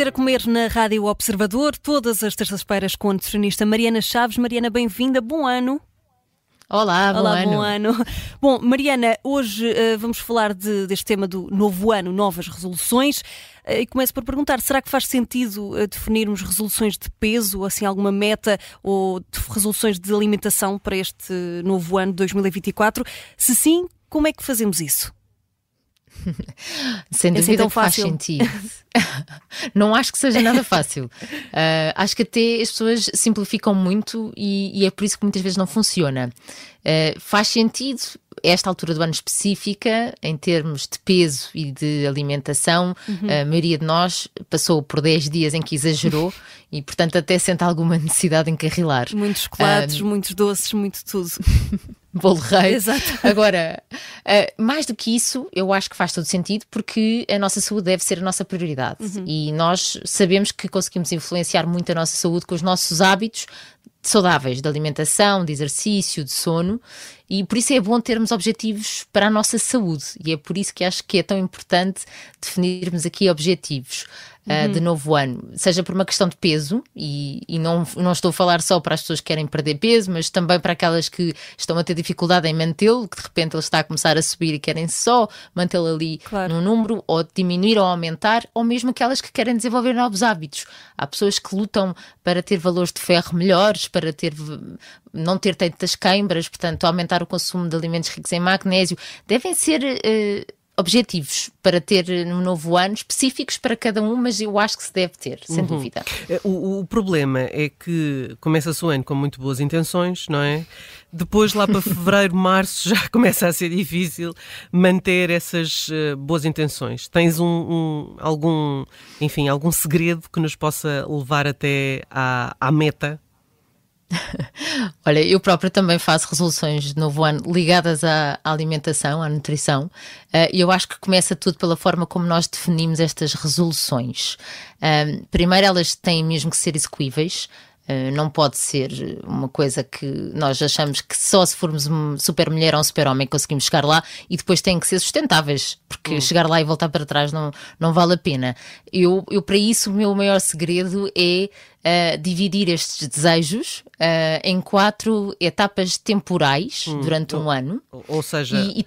Aprender a comer na Rádio Observador, todas as terças-feiras com a nutricionista Mariana Chaves. Mariana, bem-vinda, bom ano. Olá, bom Olá, ano. bom ano. Bom, Mariana, hoje uh, vamos falar de, deste tema do novo ano, novas resoluções. Uh, e começo por perguntar: será que faz sentido uh, definirmos resoluções de peso, assim, alguma meta ou de resoluções de alimentação para este novo ano de 2024? Se sim, como é que fazemos isso? Sem É assim dúvida tão que faz fácil? sentido. não acho que seja nada fácil. Uh, acho que até as pessoas simplificam muito e, e é por isso que muitas vezes não funciona. Uh, faz sentido esta altura do ano específica, em termos de peso e de alimentação, a maioria de nós passou por 10 dias em que exagerou e, portanto, até sente alguma necessidade de encarrilar. Muitos chocolates, muitos doces, muito tudo. Bolo rei. Exato. Agora, uh, mais do que isso, eu acho que faz todo sentido porque a nossa saúde deve ser a nossa prioridade. E nós sabemos que conseguimos influenciar muito a nossa saúde com os nossos hábitos saudáveis de alimentação, de exercício, de sono, e por isso é bom termos objetivos para a nossa saúde, e é por isso que acho que é tão importante definirmos aqui objetivos uh, de novo ano, seja por uma questão de peso, e, e não, não estou a falar só para as pessoas que querem perder peso, mas também para aquelas que estão a ter dificuldade em mantê-lo, que de repente ele está a começar a subir e querem só mantê-lo ali Claro. num número, ou diminuir ou aumentar, ou mesmo aquelas que querem desenvolver novos hábitos. Há pessoas que lutam para ter valores de ferro melhores, para ter não ter tantas queimbras, portanto, aumentar o consumo de alimentos ricos em magnésio. Devem ser eh, objetivos para ter no novo ano, específicos para cada um, mas eu acho que se deve ter, sem dúvida. É, O, o problema é que começa-se o ano com muito boas intenções, não é? Depois, lá para fevereiro, março, já começa a ser difícil manter essas eh, boas intenções. Tens um, um- algum, enfim, algum segredo que nos possa levar até à, à meta? Olha, eu própria também faço resoluções de novo ano ligadas à, alimentação, à nutrição, eh, e eu acho que começa tudo pela forma como nós definimos estas resoluções. Primeiro, elas têm mesmo que ser execuíveis. Uh, não pode ser uma coisa que nós achamos que só se formos um super mulher ou um super homem conseguimos chegar lá e depois têm que ser sustentáveis, porque chegar lá e voltar para trás não, não vale a pena. Eu, eu, para isso, o meu maior segredo é uh, dividir estes desejos uh, em quatro etapas temporais durante um ano. Ou, ou seja, E, e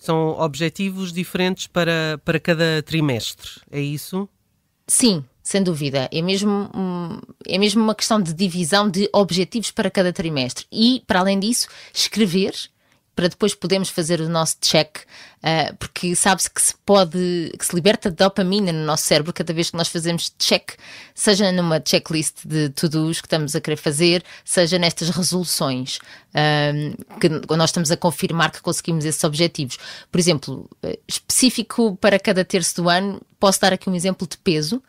são objetivos diferentes para, para cada trimestre, é isso? Sim, sem dúvida. É mesmo, é mesmo uma questão de divisão de objetivos para cada trimestre. E, para além disso, escrever para depois podermos fazer o nosso check, ah, porque sabe-se que se pode, que se liberta dopamina no nosso cérebro cada vez que nós fazemos check, seja numa checklist de to-dos que estamos a querer fazer, seja nestas resoluções, ah, que nós estamos a confirmar que conseguimos esses objetivos. Por exemplo, eh, específico para cada terço do ano, posso dar aqui um exemplo de peso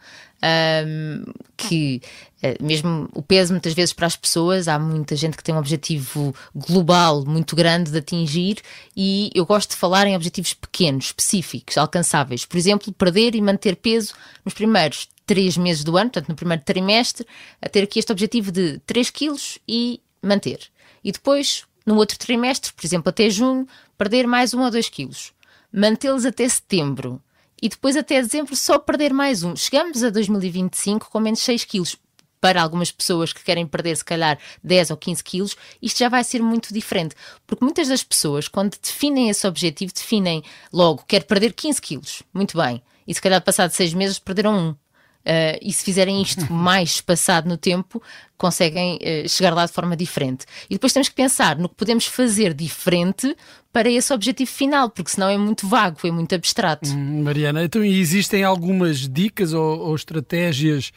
um, que eh, mesmo o peso muitas vezes para as pessoas, há muita gente que tem um objetivo global muito grande de atingir e eu gosto de falar em objetivos pequenos, específicos, alcançáveis. Por exemplo, perder e manter peso nos primeiros três meses do ano, portanto no primeiro trimestre, a ter aqui este objetivo de 3 quilos e manter. E depois, no outro trimestre, por exemplo, até junho, perder mais um ou dois quilos. Mantê-los até setembro e depois até dezembro só perder mais um. Chegamos a 2025 com menos 6 quilos. Para algumas pessoas que querem perder, se calhar, 10 ou 15 quilos, isto já vai ser muito diferente. Porque muitas das pessoas, quando definem esse objetivo, definem logo, quero perder 15 quilos. Muito bem. E se calhar, passado 6 meses, perderam um. Uh, e se fizerem isto mais espaçado no tempo, conseguem uh, chegar lá de forma diferente. E depois temos que pensar no que podemos fazer diferente para esse objetivo final, porque senão é muito vago, é muito abstrato. Hum, Mariana, então existem algumas dicas ou, ou estratégias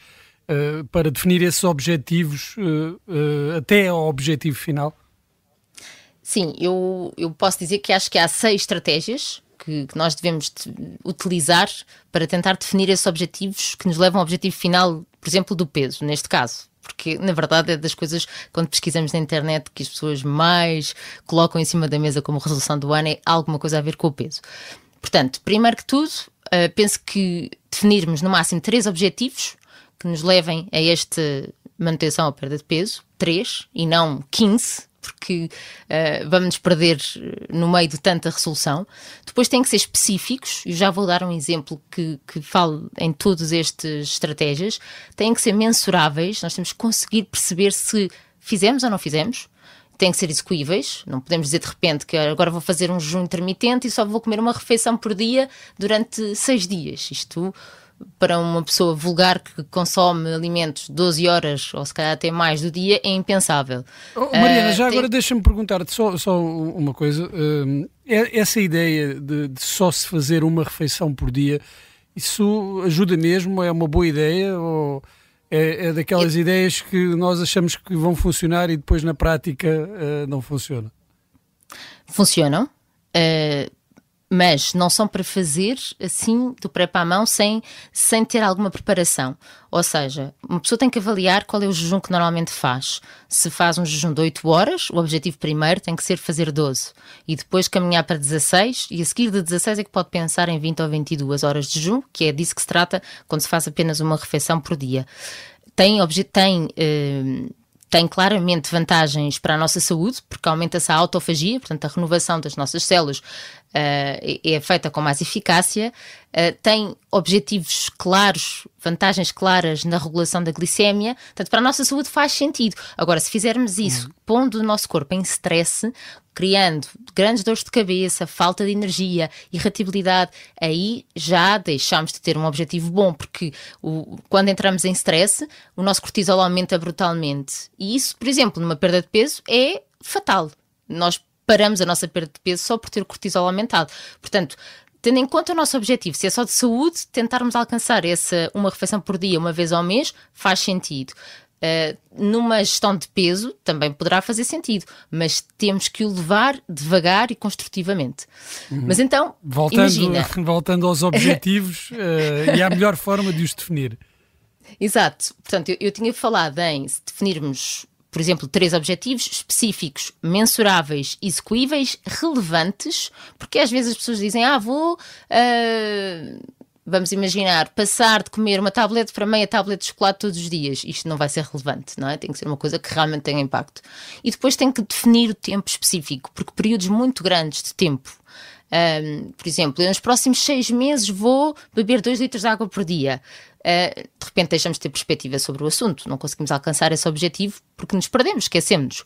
eh, para definir esses objetivos até ao objetivo final? Sim, eu, eu posso dizer que acho que há seis estratégias que, que nós devemos de- utilizar para tentar definir esses objetivos que nos levam ao objetivo final, por exemplo, do peso, neste caso. Porque, na verdade, é das coisas, quando pesquisamos na internet, que as pessoas mais colocam em cima da mesa como resolução do ano é alguma coisa a ver com o peso. Portanto, primeiro que tudo, eh, penso que definirmos no máximo três objetivos que nos levem a esta manutenção ou perda de peso, três e não 15, porque uh, vamos nos perder no meio de tanta resolução. Depois têm que ser específicos, e já vou dar um exemplo que, que falo em todas estas estratégias. Têm que ser mensuráveis, nós temos que conseguir perceber se fizemos ou não fizemos têm que ser execuíveis. Não podemos dizer de repente que agora vou fazer um jejum intermitente e só vou comer uma refeição por dia durante seis dias. Isto para uma pessoa vulgar que consome alimentos 12 horas ou se calhar até mais do dia é impensável. Oh, Mariana, uh, já tem... agora deixa-me perguntar-te só, só uma coisa. Uh, essa ideia de, de, só se fazer uma refeição por dia, isso ajuda mesmo? É uma boa ideia? Ou é, é daquelas ideias que nós achamos que vão funcionar e depois na prática uh, não funciona? Funcionam. Uh, mas não são para fazer assim do pré para a mão sem, sem ter alguma preparação. Ou seja, uma pessoa tem que avaliar qual é o jejum que normalmente faz. Se faz um jejum de 8 horas, o objetivo primeiro tem que ser fazer 12 e depois caminhar para 16 e a seguir de 16 é que pode pensar em 20 ou 22 horas de jejum, que é disso que se trata quando se faz apenas uma refeição por dia. Tem, tem eh, tem claramente vantagens para a nossa saúde, porque aumenta-se a autofagia, portanto, a renovação das nossas células é feita com mais eficácia, uh, tem objetivos claros, vantagens claras na regulação da glicémia, portanto, para a nossa saúde faz sentido. Agora, se fizermos isso, uhum. pondo o nosso corpo em stress, criando grandes dores de cabeça, falta de energia, irritabilidade, aí já deixamos de ter um objetivo bom, porque o, quando entramos em stress, o nosso cortisol aumenta brutalmente. E isso, por exemplo, numa perda de peso, é fatal. Nós paramos a nossa perda de peso só por ter o cortisol aumentado. Portanto, tendo em conta o nosso objetivo, se é só de saúde, tentarmos alcançar essa uma refeição por dia, uma vez ao mês, faz sentido. Uh, numa gestão de peso também poderá fazer sentido, mas temos que o levar devagar e construtivamente. Uhum. Mas então, voltando, imagina... voltando aos objetivos uh, e à melhor forma de os definir. Exato. Portanto, eu, eu tinha falado em definirmos por exemplo, três objetivos específicos, mensuráveis, execuíveis, relevantes, porque às vezes as pessoas dizem, ah, vou. Uh, vamos imaginar, passar de comer uma tablete para meia tablete de chocolate todos os dias. Isto não vai ser relevante, não é? Tem que ser uma coisa que realmente tenha impacto. E depois tem que definir o tempo específico, porque períodos muito grandes de tempo. Um, por exemplo, eu nos próximos seis meses vou beber dois litros de água por dia. Uh, de repente deixamos de ter perspectiva sobre o assunto, não conseguimos alcançar esse objetivo porque nos perdemos, esquecemos-nos.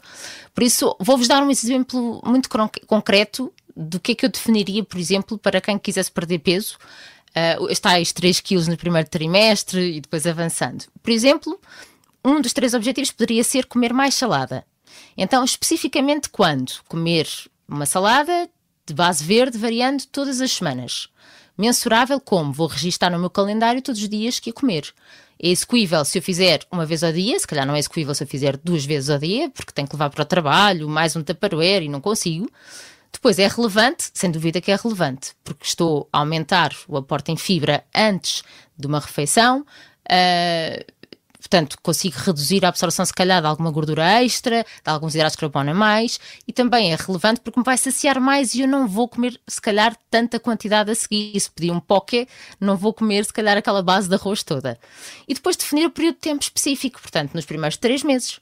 Por isso, vou-vos dar um exemplo muito concreto do que é que eu definiria, por exemplo, para quem quisesse perder peso, uh, estáis 3 quilos no primeiro trimestre e depois avançando. Por exemplo, um dos três objetivos poderia ser comer mais salada. Então, especificamente quando? Comer uma salada de base verde variando todas as semanas mensurável como vou registar no meu calendário todos os dias que ia comer. É execuível se eu fizer uma vez ao dia, se calhar não é execuível se eu fizer duas vezes ao dia, porque tenho que levar para o trabalho, mais um tupperware e não consigo. Depois é relevante, sem dúvida que é relevante, porque estou a aumentar o aporte em fibra antes de uma refeição. Uh, Portanto, consigo reduzir a absorção, se calhar, de alguma gordura extra, de alguns hidratos de carbono a mais, e também é relevante porque me vai saciar mais e eu não vou comer, se calhar, tanta quantidade a seguir. Se pedir um poké, não vou comer, se calhar, aquela base de arroz toda. E depois definir o período de tempo específico, portanto, nos primeiros três meses.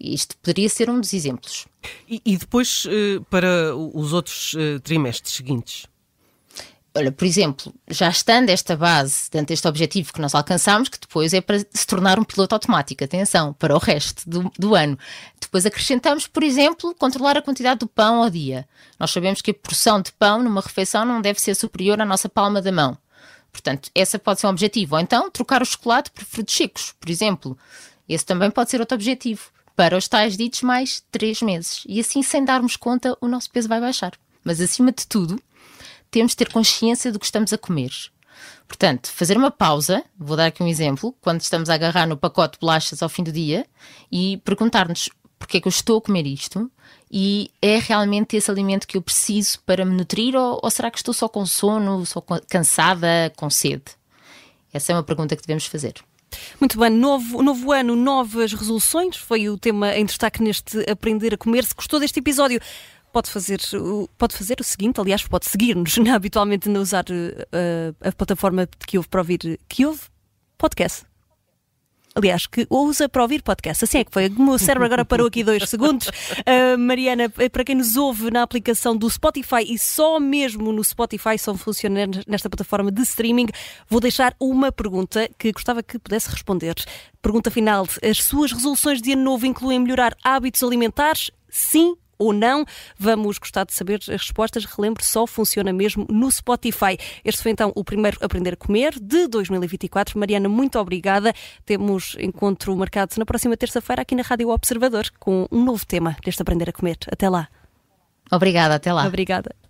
Isto poderia ser um dos exemplos. E, e depois, eh, para os outros eh, trimestres seguintes? Olha, por exemplo, já estando esta base, dentro deste objetivo que nós alcançamos, que depois é para se tornar um piloto automático, atenção, para o resto do, do ano. Depois acrescentamos, por exemplo, controlar a quantidade do pão ao dia. Nós sabemos que a porção de pão numa refeição não deve ser superior à nossa palma da mão. Portanto, essa pode ser um objetivo. Ou então, trocar o chocolate por frutos secos, por exemplo. Esse também pode ser outro objetivo. Para os tais ditos mais três meses. E assim, sem darmos conta, o nosso peso vai baixar. Mas acima de tudo, temos de ter consciência do que estamos a comer. Portanto, fazer uma pausa, vou dar aqui um exemplo, quando estamos a agarrar no pacote de bolachas ao fim do dia e perguntar-nos porque é que eu estou a comer isto e é realmente esse alimento que eu preciso para me nutrir ou, ou será que estou só com sono, só cansada, com sede? Essa é uma pergunta que devemos fazer. Muito bem, novo, novo ano, novas resoluções, foi o tema em destaque neste Aprender a Comer. Se gostou deste episódio, pode fazer, pode fazer o seguinte, aliás, pode seguir-nos né, habitualmente a usar uh, a plataforma que ouve para ouvir que ouve podcast. aliás, que usa para ouvir podcast. Assim é que foi. O meu cérebro agora parou aqui dois segundos. Uh, Mariana, para quem nos ouve na aplicação do Spotify e só mesmo no Spotify só funciona nesta plataforma de streaming, vou deixar uma pergunta que gostava que pudesse responder. Pergunta final: as suas resoluções de ano novo incluem melhorar hábitos alimentares? Sim ou não? Vamos gostar de saber as respostas. Relembro, só funciona mesmo no Spotify. Este foi então o primeiro Aprender a Comer de 2024. Mariana, muito obrigada. Temos encontro marcado na próxima terça-feira aqui na Rádio Observador com um novo tema deste Aprender a Comer. Até lá. Obrigada, até lá. Obrigada.